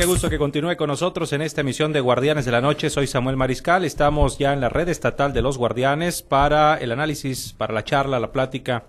Qué gusto que continúe con nosotros en esta emisión de Guardianes de la Noche. Soy Samuel Mariscal. Estamos ya en la red estatal de los Guardianes para el análisis, para la charla, la plática.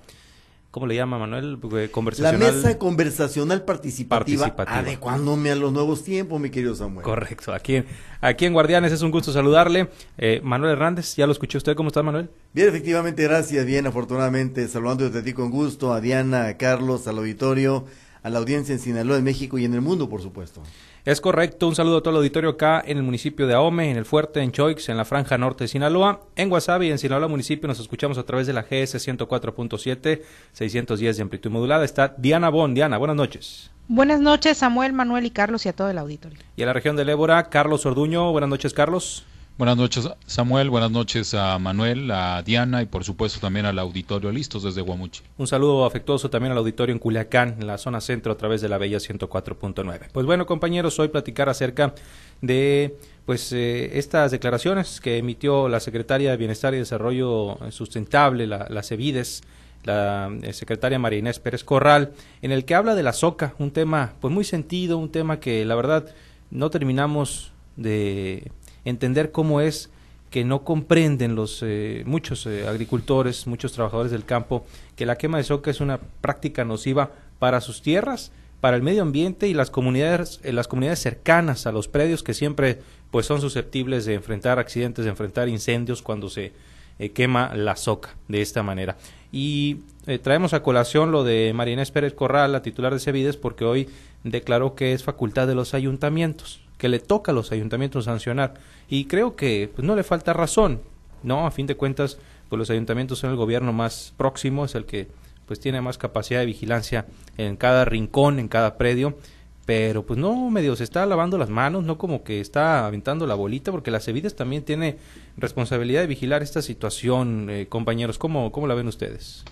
¿Cómo le llama Manuel? Eh, conversacional. La mesa conversacional participativa, participativa, adecuándome a los nuevos tiempos, mi querido Samuel. Correcto. Aquí, aquí en Guardianes es un gusto saludarle. Eh, Manuel Hernández, ya lo escuché usted. ¿Cómo está, Manuel? Bien, efectivamente, gracias. Bien, afortunadamente, saludando desde ti con gusto a Diana, a Carlos, al auditorio, a la audiencia en Sinaloa, en México y en el mundo, por supuesto. Es correcto, un saludo a todo el auditorio acá en el municipio de Ahome, en el Fuerte, en Choix, en la franja norte de Sinaloa, en Guasave y en Sinaloa municipio nos escuchamos a través de la GS 104.7, 610 de amplitud modulada. Está Diana Bon. Diana, buenas noches. Buenas noches, Samuel, Manuel y Carlos y a todo el auditorio. Y a la región del Ébora, Carlos Orduño. Buenas noches, Carlos. Buenas noches, Samuel. Buenas noches a Manuel, a Diana y por supuesto también al auditorio listos desde Guamuchi. Un saludo afectuoso también al auditorio en Culiacán, en la zona centro, a través de la Bella 104.9. Pues bueno, compañeros, hoy platicar acerca de pues eh, estas declaraciones que emitió la secretaria de Bienestar y Desarrollo Sustentable, la, la CEVIDES, la eh, secretaria María Inés Pérez Corral, en el que habla de la soca, un tema pues muy sentido, un tema que la verdad no terminamos de entender cómo es que no comprenden los eh, muchos eh, agricultores, muchos trabajadores del campo, que la quema de soca es una práctica nociva para sus tierras, para el medio ambiente y las comunidades, eh, las comunidades cercanas a los predios que siempre pues son susceptibles de enfrentar accidentes, de enfrentar incendios cuando se quema la soca de esta manera. Y traemos a colación lo de María Pérez Corral, la titular de Cevides, porque hoy declaró que es facultad de los ayuntamientos que le toca a los ayuntamientos sancionar. Y creo que pues, no le falta razón, ¿no? A fin de cuentas, pues los ayuntamientos son el gobierno más próximo, es el que pues tiene más capacidad de vigilancia en cada rincón, en cada predio, pero pues no medio se está lavando las manos, no como que está aventando la bolita, porque la CEVIDES también tiene responsabilidad de vigilar esta situación, eh, compañeros. ¿Cómo, ¿Cómo la ven ustedes?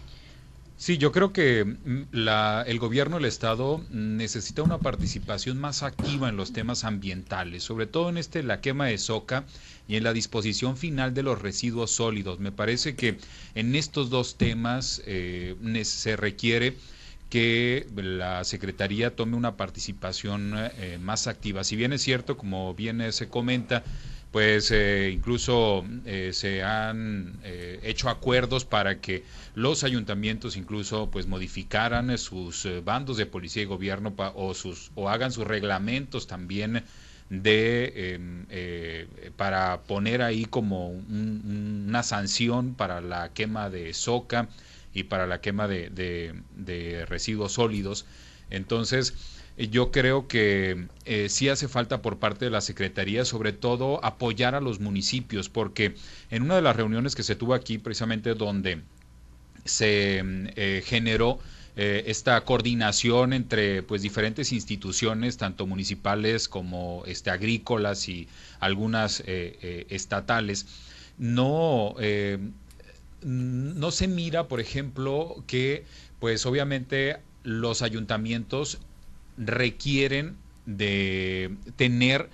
Sí, yo creo que mm, la, el gobierno del Estado necesita una participación más activa en los temas ambientales, sobre todo en este la quema de soca y en la disposición final de los residuos sólidos. Me parece que en estos dos temas eh, se requiere que la Secretaría tome una participación eh, más activa. Si bien es cierto, como bien se comenta, pues eh, incluso eh, se han eh, hecho acuerdos para que los ayuntamientos incluso pues modificaran sus bandos de policía y gobierno o sus o hagan sus reglamentos también de em, para poner ahí como una sanción para la quema de soca y para la quema de, de residuos sólidos. Entonces yo creo que eh, sí hace falta por parte de la Secretaría, sobre todo, apoyar a los municipios, porque en una de las reuniones que se tuvo aquí, precisamente donde se eh, generó eh, esta coordinación entre pues diferentes instituciones, tanto municipales como este, agrícolas y algunas estatales, no, no se mira, por ejemplo, que pues obviamente los ayuntamientos requieren de tener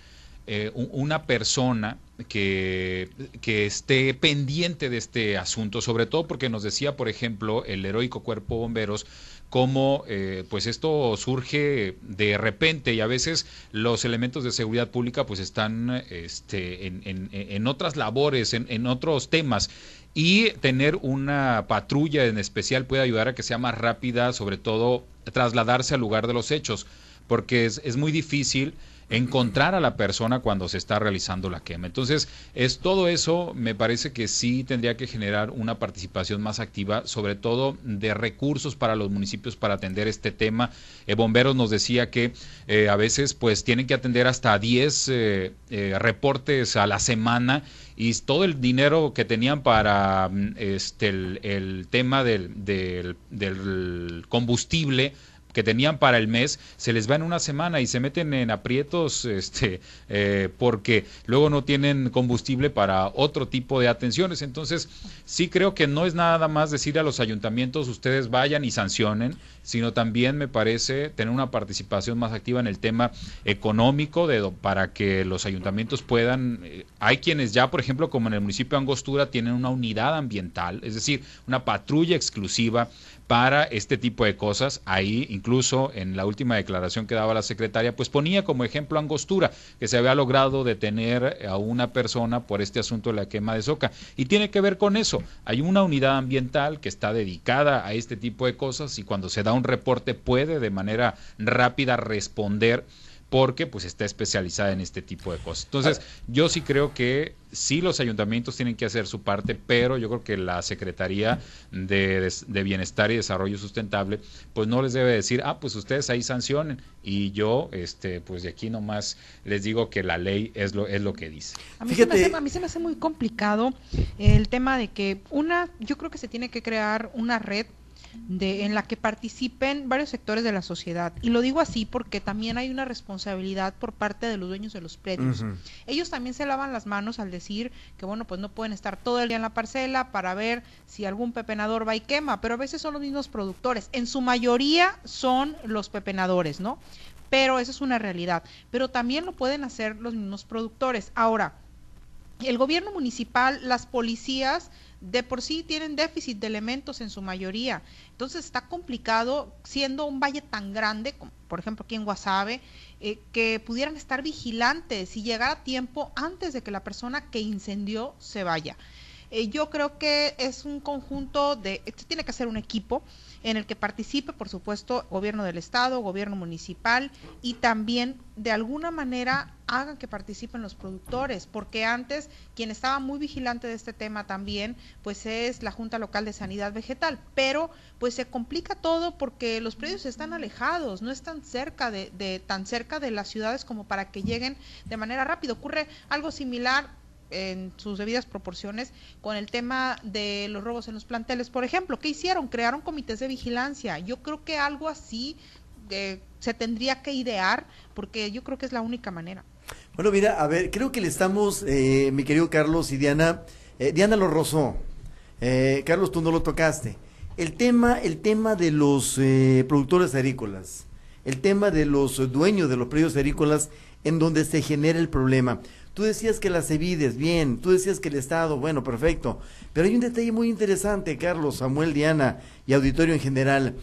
eh, una persona que, que, esté pendiente de este asunto, sobre todo porque nos decía, por ejemplo, el heroico cuerpo bomberos, cómo eh, pues esto surge de repente y a veces los elementos de seguridad pública pues están este, en, en, en otras labores, en, en otros temas y tener una patrulla en especial puede ayudar a que sea más rápida, sobre todo trasladarse al lugar de los hechos, porque es, es muy difícil encontrar a la persona cuando se está realizando la quema. Entonces, es todo eso me parece que sí tendría que generar una participación más activa, sobre todo de recursos para los municipios para atender este tema. Eh, Bomberos nos decía que eh, a veces pues tienen que atender hasta 10 eh, reportes a la semana y todo el dinero que tenían para mm, este el, tema del, del, combustible que tenían para el mes se les va en una semana y se meten en aprietos este, eh, porque luego no tienen combustible para otro tipo de atenciones. Entonces, sí creo que no es nada más decir a los ayuntamientos, ustedes vayan y sancionen, sino también me parece tener una participación más activa en el tema económico de, para que los ayuntamientos puedan, eh, hay quienes ya, por ejemplo, como en el municipio de Angostura, tienen una unidad ambiental, es decir, una patrulla exclusiva para este tipo de cosas. Ahí, incluso en la última declaración que daba la secretaria, pues ponía como ejemplo Angostura, que se había logrado detener a una persona por este asunto de la quema de soca. Y tiene que ver con eso. Hay una unidad ambiental que está dedicada a este tipo de cosas y cuando se da un reporte puede de manera rápida responder porque pues está especializada en este tipo de cosas. Entonces, yo sí creo que sí los ayuntamientos tienen que hacer su parte, pero yo creo que la Secretaría de, Bienestar y Desarrollo Sustentable pues no les debe decir, ah, pues ustedes ahí sancionen y yo este pues de aquí nomás les digo que la ley es lo es lo que dice. A mí, se me hace, a mí se me hace muy complicado el tema de que una yo creo que se tiene que crear una red de, en la que participen varios sectores de la sociedad. Y lo digo así porque también hay una responsabilidad por parte de los dueños de los predios. Ellos también se lavan las manos al decir que, bueno, pues no pueden estar todo el día en la parcela para ver si algún pepenador va y quema, pero a veces son los mismos productores. En su mayoría son los pepenadores, ¿no? Pero eso es una realidad. Pero también lo pueden hacer los mismos productores. Ahora, el gobierno municipal, las policías, de por sí tienen déficit de elementos en su mayoría. Entonces está complicado siendo un valle tan grande, por ejemplo aquí en Guasave, eh, que pudieran estar vigilantes y llegar a tiempo antes de que la persona que incendió se vaya. Eh, yo creo que es un conjunto de, esto tiene que ser un equipo en el que participe, por supuesto, gobierno del estado, gobierno municipal y también de alguna manera hagan que participen los productores, porque antes quien estaba muy vigilante de este tema también, pues es la Junta Local de Sanidad Vegetal, pero pues se complica todo porque los predios están alejados, no están cerca de, tan cerca de las ciudades como para que lleguen de manera rápida. Ocurre algo similar en sus debidas proporciones con el tema de los robos en los planteles. Por ejemplo, ¿qué hicieron? Crearon comités de vigilancia. Yo creo que algo así eh, se tendría que idear porque yo creo que es la única manera. Bueno, mira, a ver, creo que le estamos, eh, mi querido Carlos y Diana, eh, Diana lo rozó. Carlos, tú no lo tocaste. El tema, el tema de los productores agrícolas, el tema de los dueños de los predios agrícolas en donde se genera el problema. Tú decías que las Evides, bien, tú decías que el Estado, bueno, perfecto. Pero hay un detalle muy interesante, Carlos, Samuel, Diana y auditorio en general.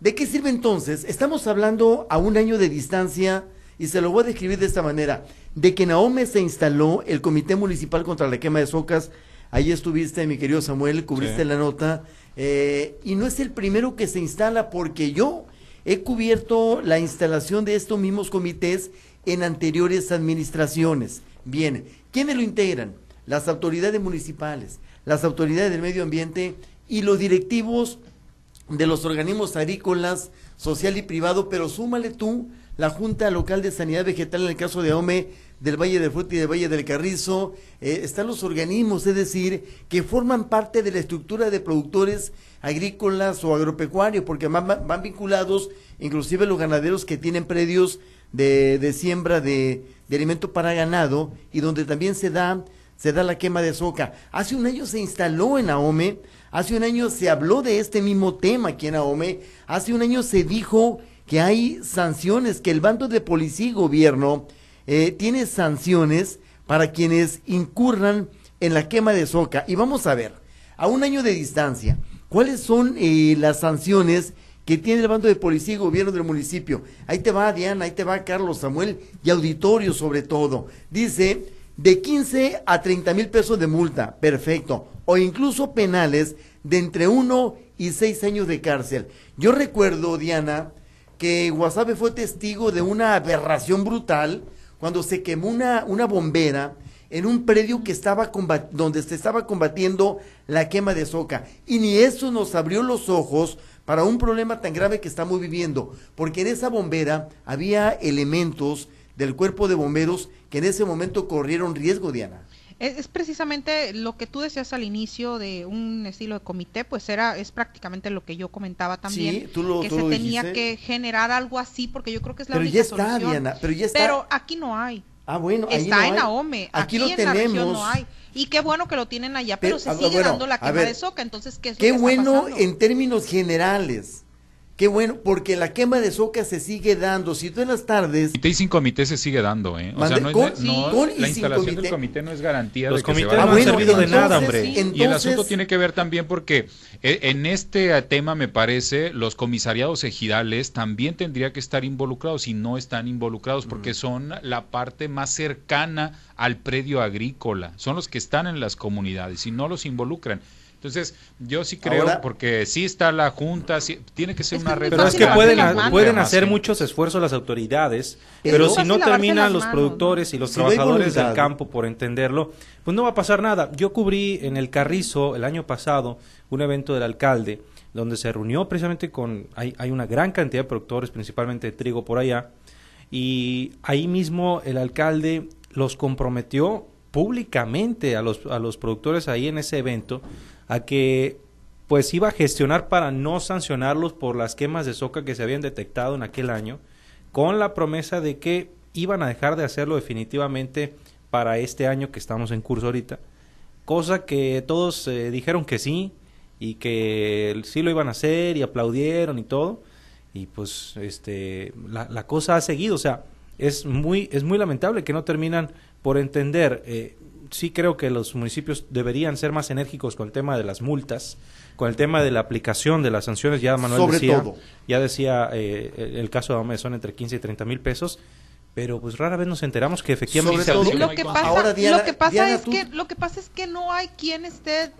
¿De qué sirve entonces? Estamos hablando a un año de distancia, y se lo voy a describir de esta manera, de que en Ahome se instaló el Comité Municipal contra la Quema de Socas. Ahí estuviste, mi querido Samuel, cubriste la nota. Eh, y no es el primero que se instala porque yo he cubierto la instalación de estos mismos comités en anteriores administraciones. Bien, ¿quiénes lo integran? Las autoridades municipales, las autoridades del medio ambiente y los directivos de los organismos agrícolas, social y privado, pero súmale tú la Junta Local de Sanidad Vegetal en el caso de OME, del Valle del Fruto y del Valle del Carrizo, eh, están los organismos, es decir, que forman parte de la estructura de productores agrícolas o agropecuarios, porque van, vinculados inclusive los ganaderos que tienen predios de, de siembra de, de alimento para ganado y donde también se da, se da la quema de soca. Hace un año se instaló en Ahome, hace un año se habló de este mismo tema aquí en Ahome, hace un año se dijo que hay sanciones, que el bando de policía y gobierno eh, tiene sanciones para quienes incurran en la quema de soca. Y vamos a ver, a un año de distancia, ¿cuáles son eh, las sanciones que tiene el bando de policía y gobierno del municipio. Ahí te va Diana, ahí te va Carlos Samuel y auditorio sobre todo. Dice, de 15 a 30 mil pesos de multa, perfecto, o incluso penales de entre 1 y 6 años de cárcel. Yo recuerdo, Diana, que Guasave fue testigo de una aberración brutal cuando se quemó una, una bombera en un predio que estaba donde se estaba combatiendo la quema de soca. Y ni eso nos abrió los ojos para un problema tan grave que estamos viviendo, porque en esa bombera había elementos del cuerpo de bomberos que en ese momento corrieron riesgo, Diana. Es, precisamente lo que tú decías al inicio de un estilo de comité, pues era es prácticamente lo que yo comentaba también, que se tenía que generar algo así, porque yo creo que es la pero única ya está, Diana, pero ya está. Pero aquí no hay. Ah, bueno, está en Ahome, aquí, lo tenemos. no hay. Y qué bueno que lo tienen allá, pero, se sigue dando la quema de soca, entonces ¿qué es Qué bueno en términos generales. Qué bueno, porque la quema de soca se sigue dando. Si tú en las tardes. Comité y sin comité se sigue dando, ¿eh? O sea, no, es, no la instalación del comité no es garantía Los de que comités se va no a han servido de nada, hombre. entonces- Y el asunto tiene que ver también porque eh, en este tema, me parece, los comisariados ejidales también tendría que estar involucrados y no están involucrados porque son la parte más cercana al predio agrícola. Son los que están en las comunidades y no los involucran. Entonces, yo sí creo, Ahora- porque sí está la Junta, sí- tiene que ser una red Pero es que pueden, pueden hacer que- muchos esfuerzos las autoridades, Pero si no terminan los manos, productores y los Si trabajadores del campo por entenderlo, pues no va a pasar nada. Yo cubrí en el Carrizo el año pasado un evento del alcalde donde se reunió precisamente con, hay, hay una gran cantidad de productores, principalmente de trigo por allá, y ahí mismo el alcalde los comprometió públicamente a los, a los productores ahí en ese evento a que pues iba a gestionar para no sancionarlos por las quemas de soca que se habían detectado en aquel año, con la promesa de que iban a dejar de hacerlo definitivamente para este año que estamos en curso ahorita, cosa que todos eh, dijeron que sí y que sí lo iban a hacer y aplaudieron y todo y pues este la, la cosa ha seguido, o sea, es muy es muy lamentable que no terminan por entender. Eh, sí creo que los municipios deberían ser más enérgicos con el tema de las multas, con el tema de la aplicación de las sanciones. Ya Manuel Sobre decía, todo. ya decía eh, el, el caso de Ahome son entre 15 y 30 mil pesos, pero pues rara vez nos enteramos que efectivamente Sobre se todo- Lo que pasa, Ahora, Diana- lo que pasa Diana, es tú- que lo que pasa es que no hay quien esté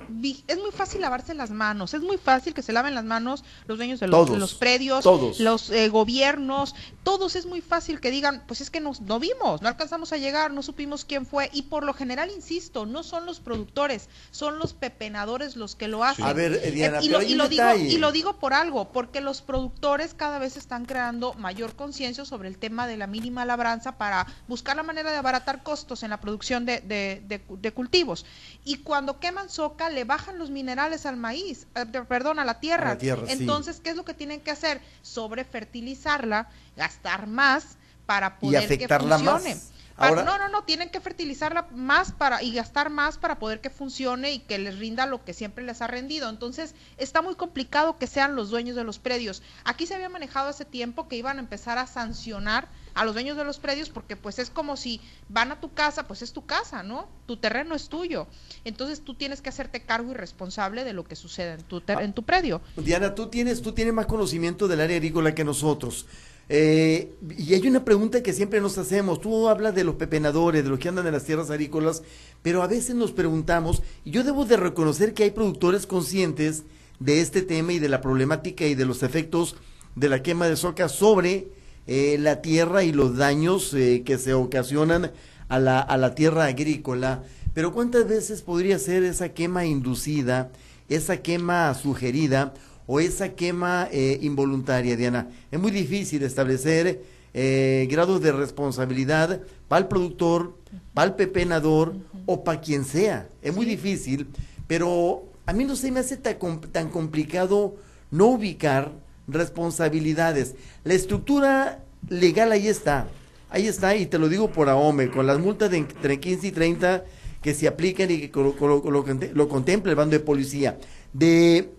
es muy fácil lavarse las manos, es muy fácil que se laven las manos los dueños de los, Todos, de los predios, todos. los eh, gobiernos, todos es muy fácil que digan, pues es que nos, no vimos, no alcanzamos a llegar, no supimos quién fue y por lo general insisto, no son los productores, son los pepenadores los que lo hacen. A ver, eh, Diana, y pero lo, y lo digo y lo digo por algo, porque los productores cada vez están creando mayor conciencia sobre el tema de la mínima labranza para buscar la manera de abaratar costos en la producción de, de- de- de cultivos. Y cuando queman soca, le bajan los minerales al maíz, eh, perdón, a la tierra. A la tierra, sí. Entonces, ¿qué es lo que tienen que hacer? Sobrefertilizarla, gastar más para Y poder que más. funcione. Para- Ahora- no, no, no, tienen que fertilizarla más para y gastar más para poder que funcione y que les rinda lo que siempre les ha rendido. Entonces, está muy complicado que sean los dueños de los predios. Aquí se había manejado hace tiempo que iban a empezar a sancionar a los dueños de los predios porque pues es como si van a tu casa, pues es tu casa, ¿no? Tu terreno es tuyo. Entonces, tú tienes que hacerte cargo y responsable de lo que sucede en tu ter- en tu predio. Diana, tú tienes, tú tienes más conocimiento del área agrícola que nosotros. Eh, y hay una pregunta que siempre nos hacemos. Tú hablas de los pepenadores, de los que andan en las tierras agrícolas, pero a veces nos preguntamos, y yo debo de reconocer que hay productores conscientes de este tema y de la problemática y de los efectos de la quema de soca sobre eh, la tierra y los daños eh, que se ocasionan a la, a la tierra agrícola. Pero ¿cuántas veces podría ser esa quema inducida, esa quema sugerida o esa quema eh, involuntaria, Diana? Es muy difícil establecer eh, grados de responsabilidad para el productor, para el pepenador o para quien sea. Es muy difícil, pero a mí no se me hace tan, tan complicado no ubicar responsabilidades. La estructura legal ahí está, ahí está, y te lo digo por AOME, con las multas de entre 15 y 30 que se aplican y que lo, lo- lo conte- lo contempla el bando de policía. De,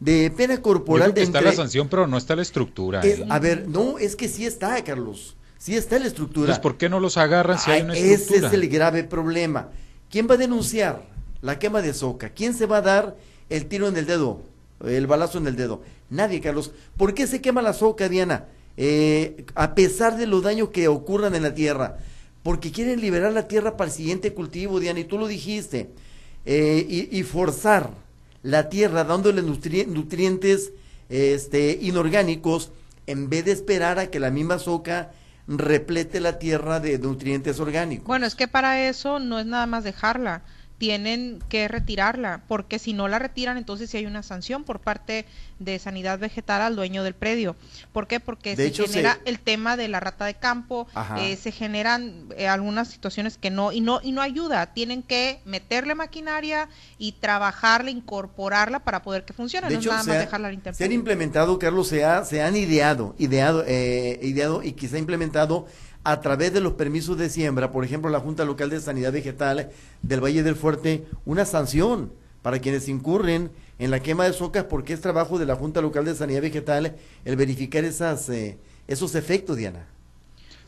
de pena Yo corporal creo que de está entre- la sanción, pero no está la estructura. es- ¿eh? a ver, no, es que sí está, Carlos. Sí está la estructura. Entonces, ¿por qué no los agarran si hay Ay, una ese estructura? es el grave problema. ¿Quién va a denunciar la quema de soca? ¿Quién se va a dar el tiro en el dedo? El balazo en el dedo. Nadie, Carlos. ¿Por qué se quema la soca, Diana? Eh, a pesar de los daños que ocurran en la tierra. Porque quieren liberar la tierra para el siguiente cultivo, Diana, y tú lo dijiste. Eh, y, forzar la tierra dándole nutri- nutrientes este, inorgánicos en vez de esperar a que la misma soca replete la tierra de nutrientes orgánicos. Bueno, es que para eso no es nada más dejarla, tienen que retirarla, porque si no la retiran, entonces sí hay una sanción por parte de Sanidad Vegetal al dueño del predio. ¿Por qué? Porque De se hecho, genera se- el tema de la rata de campo, eh, se generan eh, algunas situaciones que no y no y no ayuda. Tienen que meterle maquinaria y trabajarla, incorporarla para poder que funcione. De no hecho, es nada más ha- dejarla a la se han implementado, Carlos, se, ha- se han ideado, ideado, eh, ideado y ha implementado a través de los permisos de siembra, por ejemplo, la Junta Local de Sanidad Vegetal del Valle del Fuerte, una sanción para quienes incurren en la quema de socas, porque es trabajo de la Junta Local de Sanidad Vegetal el verificar esas, eh, esos efectos, Diana.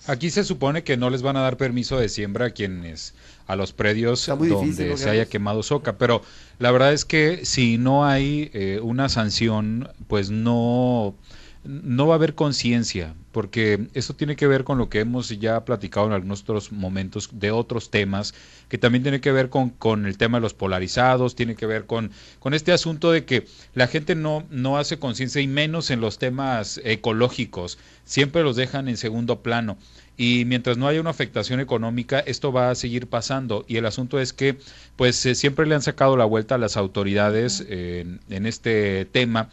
Aquí se supone que no les van a dar permiso de siembra a quienes a los predios donde se haya quemado soca, pero la verdad es que si no hay eh, una sanción, pues no no va a haber conciencia, porque esto tiene que ver con lo que hemos ya platicado en algunos otros momentos de otros temas, que también tiene que ver con, con el tema de los polarizados, tiene que ver con, con este asunto de que la gente no, no hace conciencia y menos en los temas ecológicos, siempre los dejan en segundo plano. Y mientras no haya una afectación económica, esto va a seguir pasando. Y el asunto es que, pues, eh, siempre le han sacado la vuelta a las autoridades en este tema,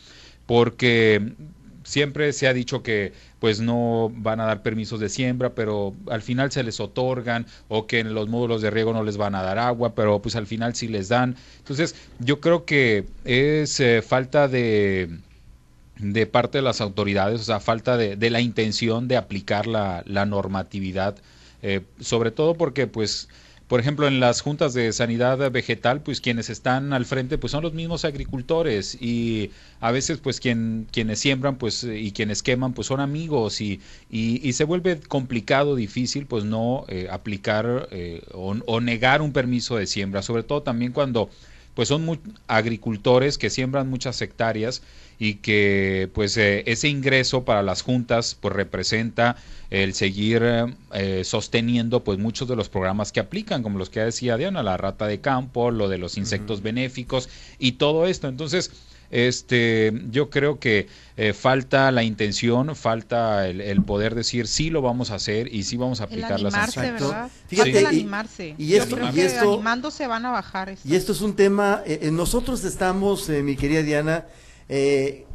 porque siempre se ha dicho que pues no van a dar permisos de siembra, pero al final se les otorgan o que en los módulos de riego no les van a dar agua, pero pues al final sí les dan. Entonces, yo creo que es eh, falta de de parte de las autoridades, o sea, falta de, la intención de aplicar la, la normatividad, eh, sobre todo porque pues por ejemplo, en las juntas de sanidad vegetal, pues quienes están al frente pues son los mismos agricultores y a veces pues quien, quienes siembran pues y quienes queman pues son amigos y, y, se vuelve complicado, difícil pues no eh, aplicar eh, o, negar un permiso de siembra, sobre todo también cuando pues son agricultores que siembran muchas hectáreas y que pues eh, ese ingreso para las juntas pues representa el seguir eh, sosteniendo pues muchos de los programas que aplican como los que decía Diana la rata de campo lo de los insectos benéficos y todo esto. Entonces este yo creo que eh, falta la intención falta el, poder decir sí lo vamos a hacer y sí vamos a aplicar las sanciones Fíjate, animarse. y, esto, y esto, animándose van a bajar y esto es un tema nosotros estamos mi querida Diana eh,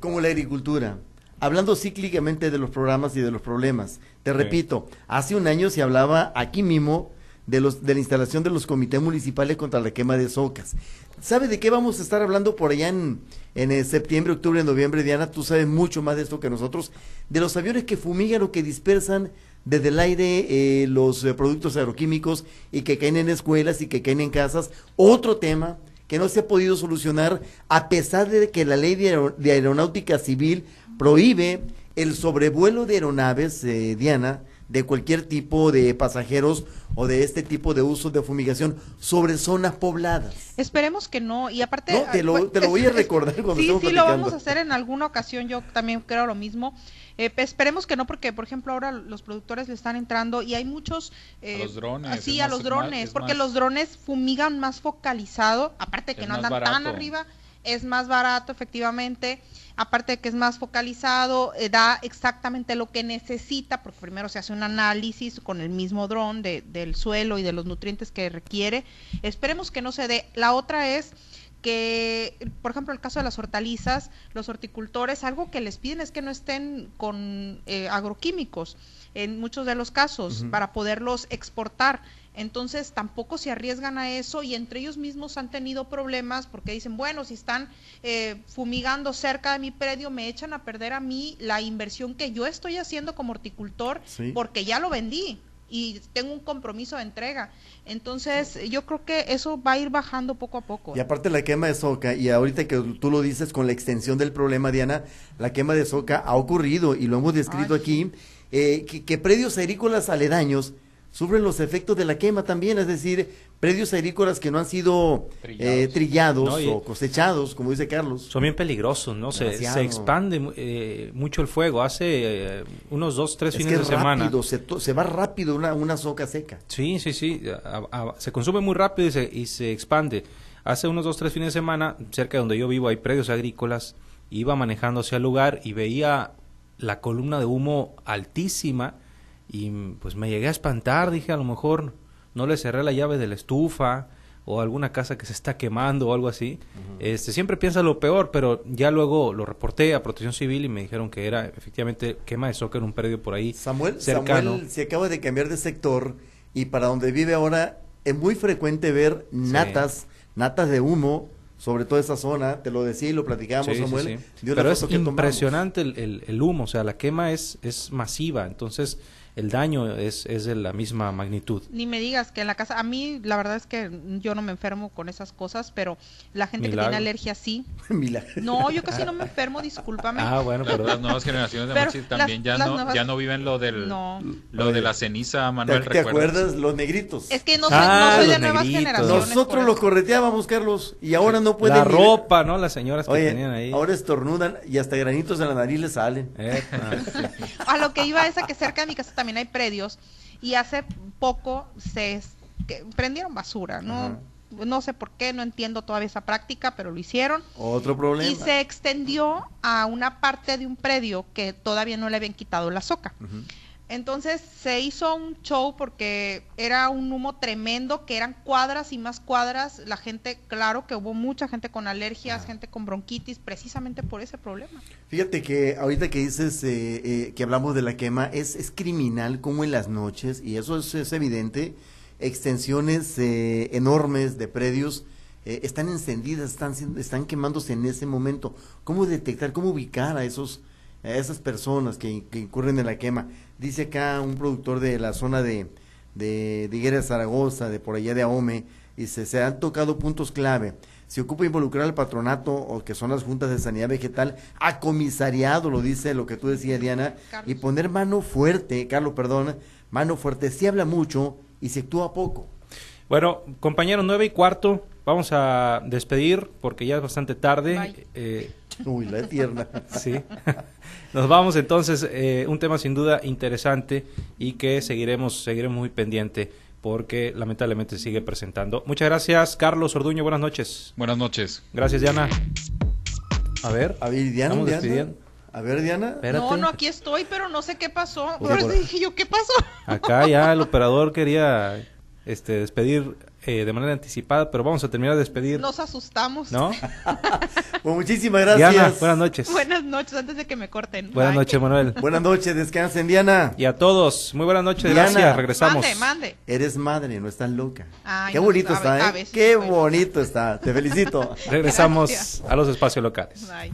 como la agricultura, hablando cíclicamente de los programas y de los problemas. Te repito, hace un año se hablaba aquí mismo de, los, de la instalación de los comités municipales contra la quema de socas. ¿Sabe de qué vamos a estar hablando por allá en, en eh, septiembre, octubre, noviembre, Diana? Tú sabes mucho más de esto que nosotros. De los aviones que fumigan o que dispersan desde el aire eh, los productos agroquímicos y que caen en escuelas y que caen en casas. Otro tema que no se ha podido solucionar a pesar de que la ley de, aeronáutica civil prohíbe el sobrevuelo de aeronaves, eh, Diana, de cualquier tipo de pasajeros o de este tipo de uso de fumigación sobre zonas pobladas. Esperemos que no, y aparte... No, te lo, te lo voy a recordar cuando Sí, sí, lo vamos a hacer en alguna ocasión, yo también creo lo mismo. Eh, esperemos que no, porque por ejemplo ahora los productores le están entrando y hay muchos... Eh, a los drones. Sí, a los drones, porque los drones fumigan más focalizado, aparte que no andan tan arriba, es más barato efectivamente, aparte de que es más focalizado, eh, da exactamente lo que necesita, porque primero se hace un análisis con el mismo dron de, del suelo y de los nutrientes que requiere. Esperemos que no se dé. La otra es que, por ejemplo, el caso de las hortalizas, los horticultores, algo que les piden es que no estén con eh, agroquímicos en muchos de los casos para poderlos exportar. Entonces tampoco se arriesgan a eso y entre ellos mismos han tenido problemas porque dicen, bueno, si están eh, fumigando cerca de mi predio, me echan a perder a mí la inversión que yo estoy haciendo como horticultor porque ya lo vendí y tengo un compromiso de entrega. Entonces, yo creo que eso va a ir bajando poco a poco. Y aparte la quema de soca, y ahorita que tú lo dices con la extensión del problema, Diana, la quema de soca ha ocurrido y lo hemos descrito aquí, eh, que, predios agrícolas aledaños sufren los efectos de la quema también, es decir, predios agrícolas que no han sido trillados, eh, o cosechados, como dice Carlos. Son bien peligrosos, ¿no? Se, se, expande eh, mucho el fuego. Hace eh, unos dos, tres fines de semana. Se, se, va rápido una, una soca seca. Sí, sí, sí. se consume muy rápido y se, y se expande. Hace unos dos, tres fines de semana, cerca de donde yo vivo, hay predios agrícolas. Iba manejando hacia el lugar y veía la columna de humo altísima y pues me llegué a espantar, dije a lo mejor no le cerré la llave de la estufa o alguna casa que se está quemando o algo así. Este siempre piensa lo peor, pero ya luego lo reporté a Protección Civil y me dijeron que era efectivamente quema de soca en un predio por ahí Samuel, Samuel se acaba de cambiar de sector y para donde vive ahora es muy frecuente ver natas, natas de humo sobre toda esa zona, te lo decía y lo platicábamos, Samuel. Pero es impresionante el, el, humo, o sea, la quema es, es masiva, entonces el daño es, es de la misma magnitud. Ni me digas que en la casa, a mí la verdad es que yo no me enfermo con esas cosas, pero la gente Milagro. que tiene alergia sí. Milagro. No, yo casi no me enfermo, discúlpame. Ah, bueno, Las, pero las nuevas generaciones de las- también ya las no nuevas- ya no viven lo del No. lo de la ceniza, ¿Te, Manuel. te ¿recuerdas? acuerdas? Los negritos. Es que no soy, Ah, no soy de los nuevas negritos. generaciones. Nosotros los correteábamos, Carlos, y ahora no pueden la ropa, ¿no? Las señoras que tenían ahí. ahora estornudan y hasta granitos en la nariz les salen. Eh, ah, sí. A lo que iba es a que cerca de mi casa también hay predios y hace poco se es- que prendieron basura, ¿no? No sé por qué, no entiendo todavía esa práctica, pero lo hicieron. Otro problema. Y se extendió a una parte de un predio que todavía no le habían quitado la soca. Entonces se hizo un show porque era un humo tremendo, que eran cuadras y más cuadras. La gente, claro que hubo mucha gente con alergias, Ah. gente con bronquitis, precisamente por ese problema. Fíjate que ahorita que dices eh, eh, que hablamos de la quema, es, es criminal como en las noches, y eso es, es evidente, extensiones eh, enormes de predios eh, están encendidas, están, están quemándose en ese momento. ¿Cómo detectar, cómo ubicar a esos a esas personas que, que incurren en la quema? Dice acá un productor de la zona de, de, de Higuera Zaragoza, de por allá de Ahome, dice, se han tocado puntos clave. Se ocupa involucrar al patronato o que son las juntas de sanidad vegetal a comisariado, lo dice lo que tú decías, Diana, Carlos. y poner mano fuerte, Carlos, perdón, mano fuerte. Se habla mucho y se actúa poco. Bueno, compañeros, nueve y cuarto, vamos a despedir porque ya es bastante tarde. Eh, Uy, la tierna. sí. Nos vamos entonces, eh, un tema sin duda interesante y que seguiremos, seguiremos muy pendiente porque lamentablemente sigue presentando. Muchas gracias, Carlos Orduño, buenas noches. Buenas noches. Gracias, Diana. A ver, A ver, Diana, Estamos Diana. despidiendo. A ver, Diana. espérate. No, no, aquí estoy, pero no sé qué pasó. Por eso dije yo, ¿qué pasó? Acá ya el operador quería este, despedir eh, de manera anticipada, pero vamos a terminar de despedir. Nos asustamos. ¿No? Pues muchísimas gracias. Diana, buenas noches. Buenas noches, antes de que me corten. Buenas Bye. noches, Manuel. Buenas noches, descansen, Diana. Y a todos, muy buenas noches, Diana. gracias, regresamos. Mande, mande. Eres madre, no estás loca. Ay, Qué no, bonito está, ¿eh? Qué estoy loca. bonito está. Te felicito. Regresamos Gracias. a los espacios locales. Bye.